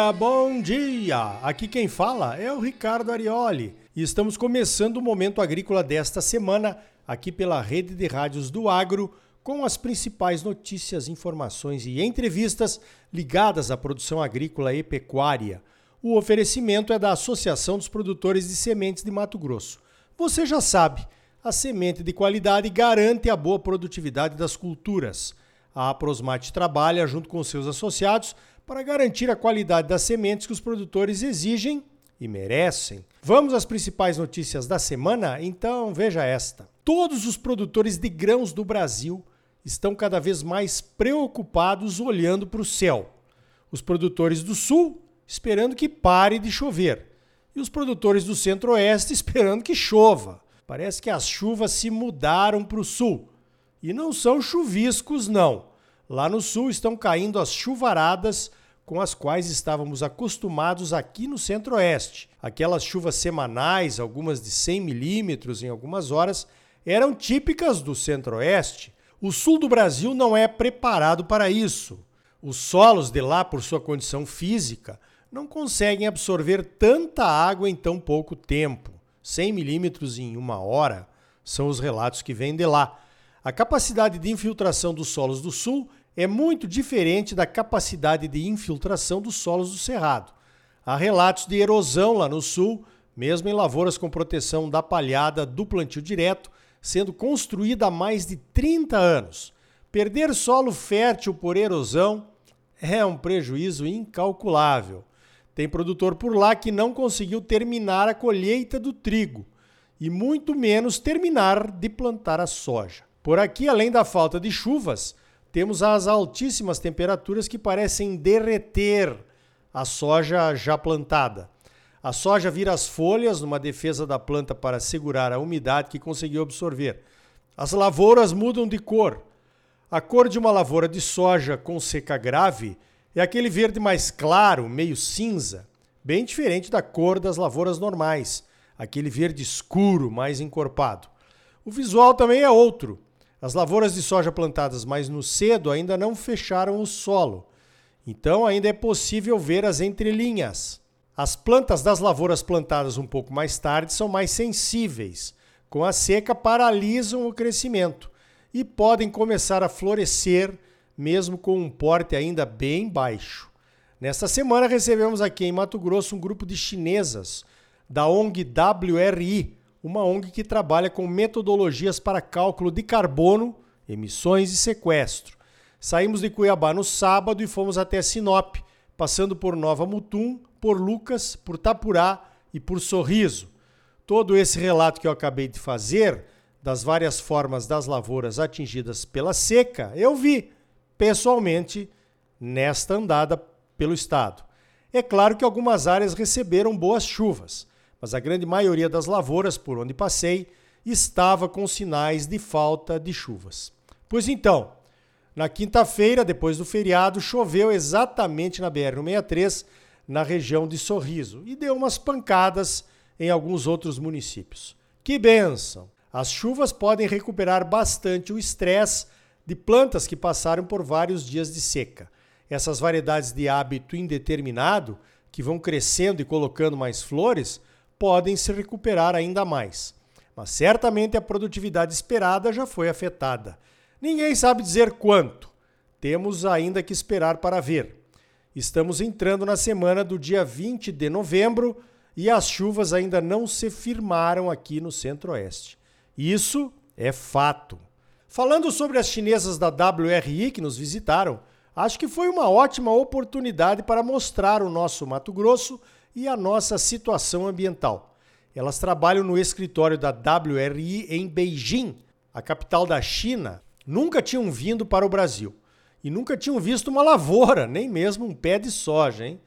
dia, bom dia! Aqui quem fala é o Ricardo Arioli e estamos começando o Momento Agrícola desta semana aqui pela Rede de Rádios do Agro com as principais notícias, informações e entrevistas ligadas à produção agrícola e pecuária. O oferecimento é da Associação dos Produtores de Sementes de Mato Grosso. Você já sabe, a semente de qualidade garante a boa produtividade das culturas. A Prosmate trabalha junto com seus associados para garantir a qualidade das sementes que os produtores exigem e merecem. Vamos às principais notícias da semana? Então veja esta. Todos os produtores de grãos do Brasil estão cada vez mais preocupados olhando para o céu. Os produtores do Sul esperando que pare de chover e os produtores do Centro-Oeste esperando que chova. Parece que as chuvas se mudaram para o Sul. E não são chuviscos, não. Lá no Sul estão caindo as chuvaradas com as quais estávamos acostumados aqui no Centro-Oeste. Aquelas chuvas semanais, algumas de 100 milímetros em algumas horas, eram típicas do Centro-Oeste. O sul do Brasil não é preparado para isso. Os solos de lá, por sua condição física, não conseguem absorver tanta água em tão pouco tempo. 100 milímetros em uma hora são os relatos que vêm de lá. A capacidade de infiltração dos solos do sul é muito diferente da capacidade de infiltração dos solos do cerrado. Há relatos de erosão lá no sul, mesmo em lavouras com proteção da palhada do plantio direto, sendo construída há mais de 30 anos. Perder solo fértil por erosão é um prejuízo incalculável. Tem produtor por lá que não conseguiu terminar a colheita do trigo e muito menos terminar de plantar a soja. Por aqui, além da falta de chuvas, temos as altíssimas temperaturas que parecem derreter a soja já plantada. A soja vira as folhas numa defesa da planta para segurar a umidade que conseguiu absorver. As lavouras mudam de cor. A cor de uma lavoura de soja com seca grave é aquele verde mais claro, meio cinza, bem diferente da cor das lavouras normais, aquele verde escuro, mais encorpado. O visual também é outro. As lavouras de soja plantadas mais no cedo ainda não fecharam o solo, então ainda é possível ver as entrelinhas. As plantas das lavouras plantadas um pouco mais tarde são mais sensíveis. Com a seca, paralisam o crescimento e podem começar a florescer mesmo com um porte ainda bem baixo. Nesta semana recebemos aqui em Mato Grosso um grupo de chinesas da ONG WRI, uma ONG que trabalha com metodologias para cálculo de carbono, emissões e sequestro. Saímos de Cuiabá no sábado e fomos até Sinop, passando por Nova Mutum, por Lucas, por Tapurá e por Sorriso. Todo esse relato que eu acabei de fazer das várias formas das lavouras atingidas pela seca, eu vi pessoalmente nesta andada pelo estado. É claro que algumas áreas receberam boas chuvas, mas a grande maioria das lavouras por onde passei estava com sinais de falta de chuvas. Pois então, na quinta-feira, depois do feriado, choveu exatamente na BR-163 na região de Sorriso e deu umas pancadas em alguns outros municípios. Que benção! As chuvas podem recuperar bastante o estresse de plantas que passaram por vários dias de seca. Essas variedades de hábito indeterminado, que vão crescendo e colocando mais flores, podem se recuperar ainda mais. Mas certamente a produtividade esperada já foi afetada. Ninguém sabe dizer quanto. Temos ainda que esperar para ver. Estamos entrando na semana do dia 20 de novembro e as chuvas ainda não se firmaram aqui no Centro-Oeste. Isso é fato. Falando sobre as chinesas da WRI que nos visitaram, acho que foi uma ótima oportunidade para mostrar o nosso Mato Grosso e a nossa situação ambiental. Elas trabalham no escritório da WRI em Beijing, a capital da China. Nunca tinham vindo para o Brasil e nunca tinham visto uma lavoura, nem mesmo um pé de soja. Hein?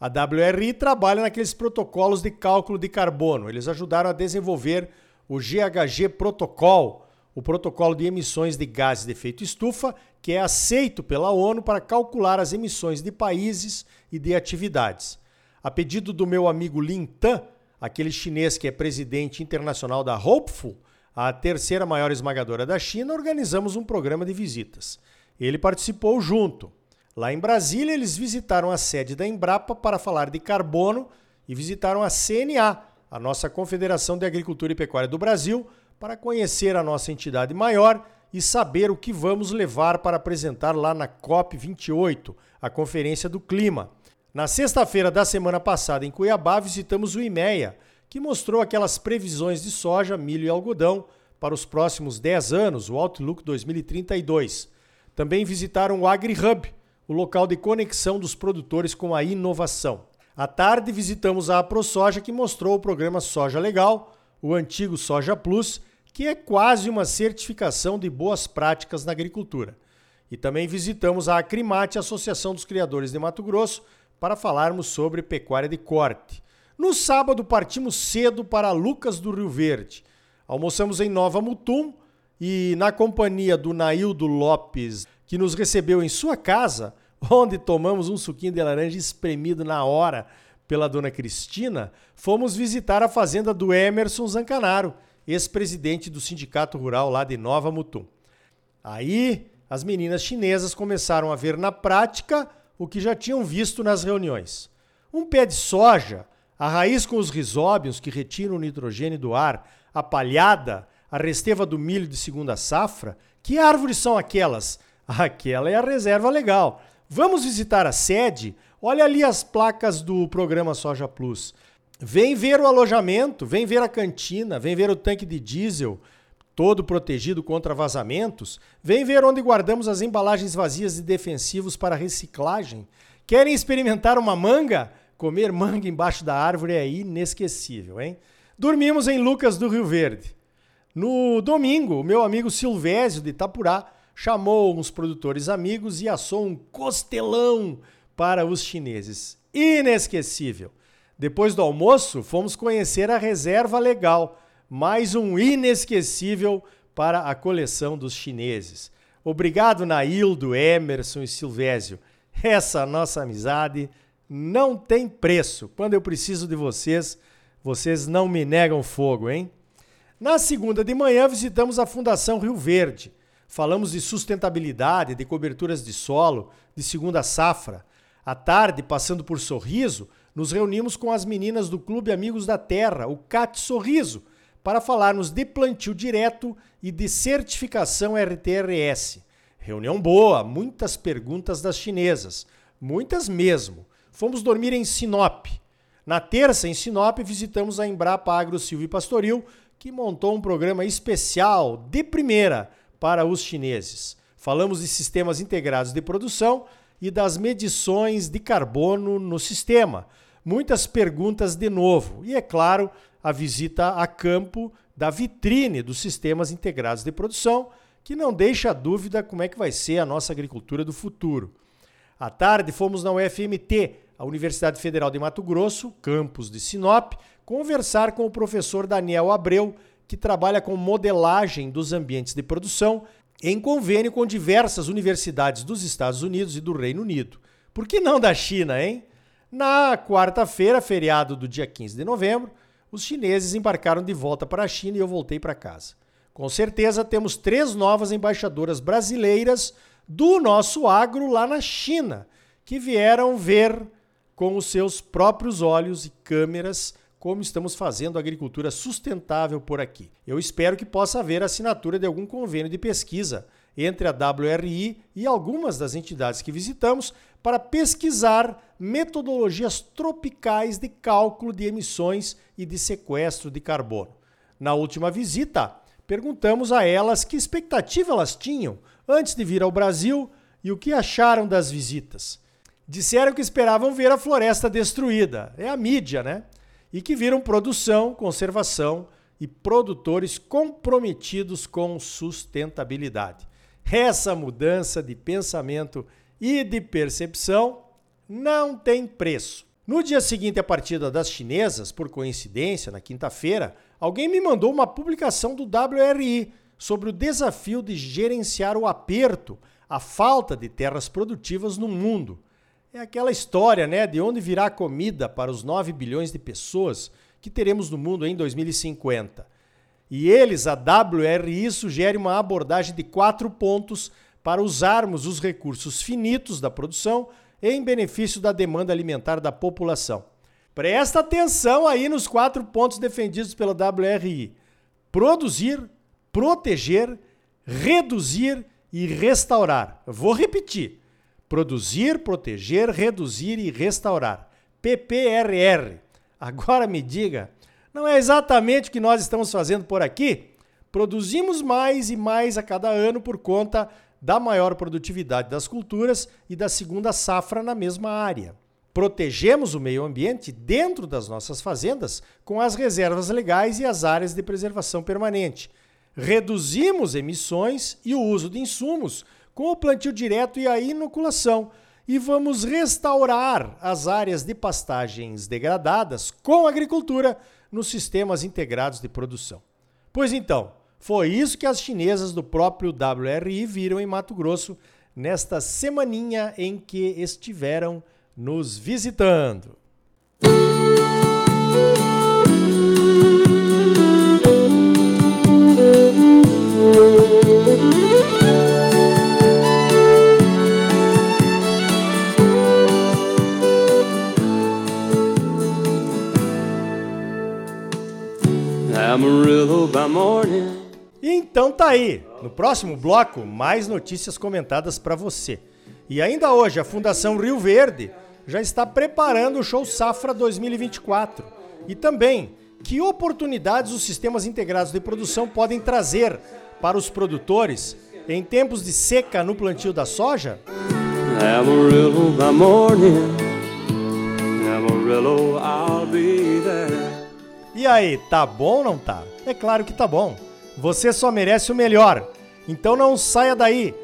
A WRI trabalha naqueles protocolos de cálculo de carbono. Eles ajudaram a desenvolver o GHG Protocol, o protocolo de emissões de gases de efeito estufa, que é aceito pela ONU para calcular as emissões de países e de atividades. A pedido do meu amigo Lin Tan, aquele chinês que é presidente internacional da Hopeful, a terceira maior esmagadora da China, organizamos um programa de visitas. Ele participou junto. Lá em Brasília, eles visitaram a sede da Embrapa para falar de carbono e visitaram a CNA, a nossa Confederação de Agricultura e Pecuária do Brasil, para conhecer a nossa entidade maior e saber o que vamos levar para apresentar lá na COP28, a Conferência do Clima. Na sexta-feira da semana passada, em Cuiabá, visitamos o IMEA, que mostrou aquelas previsões de soja, milho e algodão para os próximos 10 anos, o Outlook 2032. Também visitaram o AgriHub, o local de conexão dos produtores com a inovação. À tarde, visitamos a AproSoja, que mostrou o programa Soja Legal, o antigo Soja Plus, que é quase uma certificação de boas práticas na agricultura. E também visitamos a Acrimate, Associação dos Criadores de Mato Grosso, para falarmos sobre pecuária de corte. No sábado, partimos cedo para Lucas do Rio Verde. Almoçamos em Nova Mutum e, na companhia do Naildo Lopes, que nos recebeu em sua casa, onde tomamos um suquinho de laranja espremido na hora pela dona Cristina, fomos visitar a fazenda do Emerson Zancanaro, ex-presidente do Sindicato Rural lá de Nova Mutum. Aí, as meninas chinesas começaram a ver na prática o que já tinham visto nas reuniões. Um pé de soja, a raiz com os risóbios que retiram o nitrogênio do ar, a palhada, a resteva do milho de segunda safra. Que árvores são aquelas? Aquela é a reserva legal. Vamos visitar a sede? Olha ali as placas do programa Soja Plus. Vem ver o alojamento, vem ver a cantina, vem ver o tanque de diesel, todo protegido contra vazamentos. Vem ver onde guardamos as embalagens vazias e defensivos para reciclagem. Querem experimentar uma manga? Comer manga embaixo da árvore é inesquecível, hein? Dormimos em Lucas do Rio Verde. No domingo, meu amigo Silvésio de Itapurá chamou uns produtores amigos e assou um costelão para os chineses. Inesquecível. Depois do almoço, fomos conhecer a reserva legal, mais um inesquecível para a coleção dos chineses. Obrigado, Naildo, Emerson e Silvésio. Essa nossa amizade não tem preço. Quando eu preciso de vocês, vocês não me negam fogo, hein? Na segunda de manhã, visitamos a Fundação Rio Verde. Falamos de sustentabilidade, de coberturas de solo, de segunda safra. À tarde, passando por Sorriso, nos reunimos com as meninas do Clube Amigos da Terra, o CAT Sorriso, para falarmos de plantio direto e de certificação RTRS. Reunião boa, muitas perguntas das chinesas, muitas mesmo. Fomos dormir em Sinop. Na terça, em Sinop, visitamos a Embrapa Agro Silvio Pastoril, que montou um programa especial de primeira para os chineses. Falamos de sistemas integrados de produção e das medições de carbono no sistema. Muitas perguntas de novo. E, é claro, a visita a campo da vitrine dos sistemas integrados de produção, que não deixa dúvida como é que vai ser a nossa agricultura do futuro. À tarde, fomos na UFMT, a Universidade Federal de Mato Grosso, campus de Sinop, conversar com o professor Daniel Abreu, que trabalha com modelagem dos ambientes de produção em convênio com diversas universidades dos Estados Unidos e do Reino Unido. Por que não da China, hein? Na quarta-feira, feriado do dia 15 de novembro, os chineses embarcaram de volta para a China e eu voltei para casa. Com certeza temos três novas embaixadoras brasileiras do nosso agro lá na China, que vieram ver com os seus próprios olhos e câmeras como estamos fazendo agricultura sustentável por aqui. Eu espero que possa haver assinatura de algum convênio de pesquisa entre a WRI e algumas das entidades que visitamos para pesquisar metodologias tropicais de cálculo de emissões e de sequestro de carbono. Na última visita, perguntamos a elas que expectativa elas tinham antes de vir ao Brasil e o que acharam das visitas. Disseram que esperavam ver a floresta destruída. É a mídia, né? e que viram produção, conservação e produtores comprometidos com sustentabilidade. Essa mudança de pensamento e de percepção não tem preço. No dia seguinte à partida das chinesas, por coincidência, na quinta-feira, alguém me mandou uma publicação do WRI sobre o desafio de gerenciar o aperto, a falta de terras produtivas no mundo. É aquela história, né, de onde virá comida para os 9 bilhões de pessoas que teremos no mundo em 2050. E eles, a WRI, sugere uma abordagem de quatro pontos para usarmos os recursos finitos da produção em benefício da demanda alimentar da população. Presta atenção aí nos quatro pontos defendidos pela WRI: produzir, proteger, reduzir e restaurar. Vou repetir: produzir, proteger, reduzir e restaurar. PPRR. Agora me diga, não é exatamente o que nós estamos fazendo por aqui? Produzimos mais e mais a cada ano por conta da maior produtividade das culturas e da segunda safra na mesma área. Protegemos o meio ambiente dentro das nossas fazendas com as reservas legais e as áreas de preservação permanente. Reduzimos emissões e o uso de insumos com o plantio direto e a inoculação. E vamos restaurar as áreas de pastagens degradadas com agricultura nos sistemas integrados de produção. Pois então, foi isso que as chinesas do próprio WRI viram em Mato Grosso nesta semaninha em que estiveram nos visitando. Tá aí. No próximo bloco, mais notícias comentadas para você. E ainda hoje, a Fundação Rio Verde já está preparando o Show Safra 2024. E também, que oportunidades os sistemas integrados de produção podem trazer para os produtores em tempos de seca no plantio da soja? Be there. E aí, tá bom ou não tá? É claro que tá bom. Você só merece o melhor. Então não saia daí.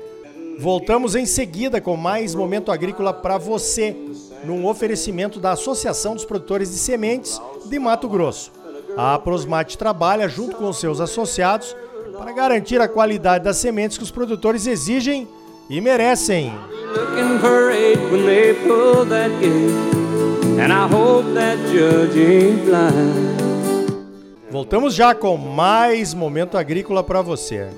Voltamos em seguida com mais momento agrícola para você, num oferecimento da Associação dos Produtores de Sementes de Mato Grosso. A Prosmate trabalha junto com seus associados para garantir a qualidade das sementes que os produtores exigem e merecem. And I hope that judge ain't blind. Voltamos já com mais momento agrícola para você.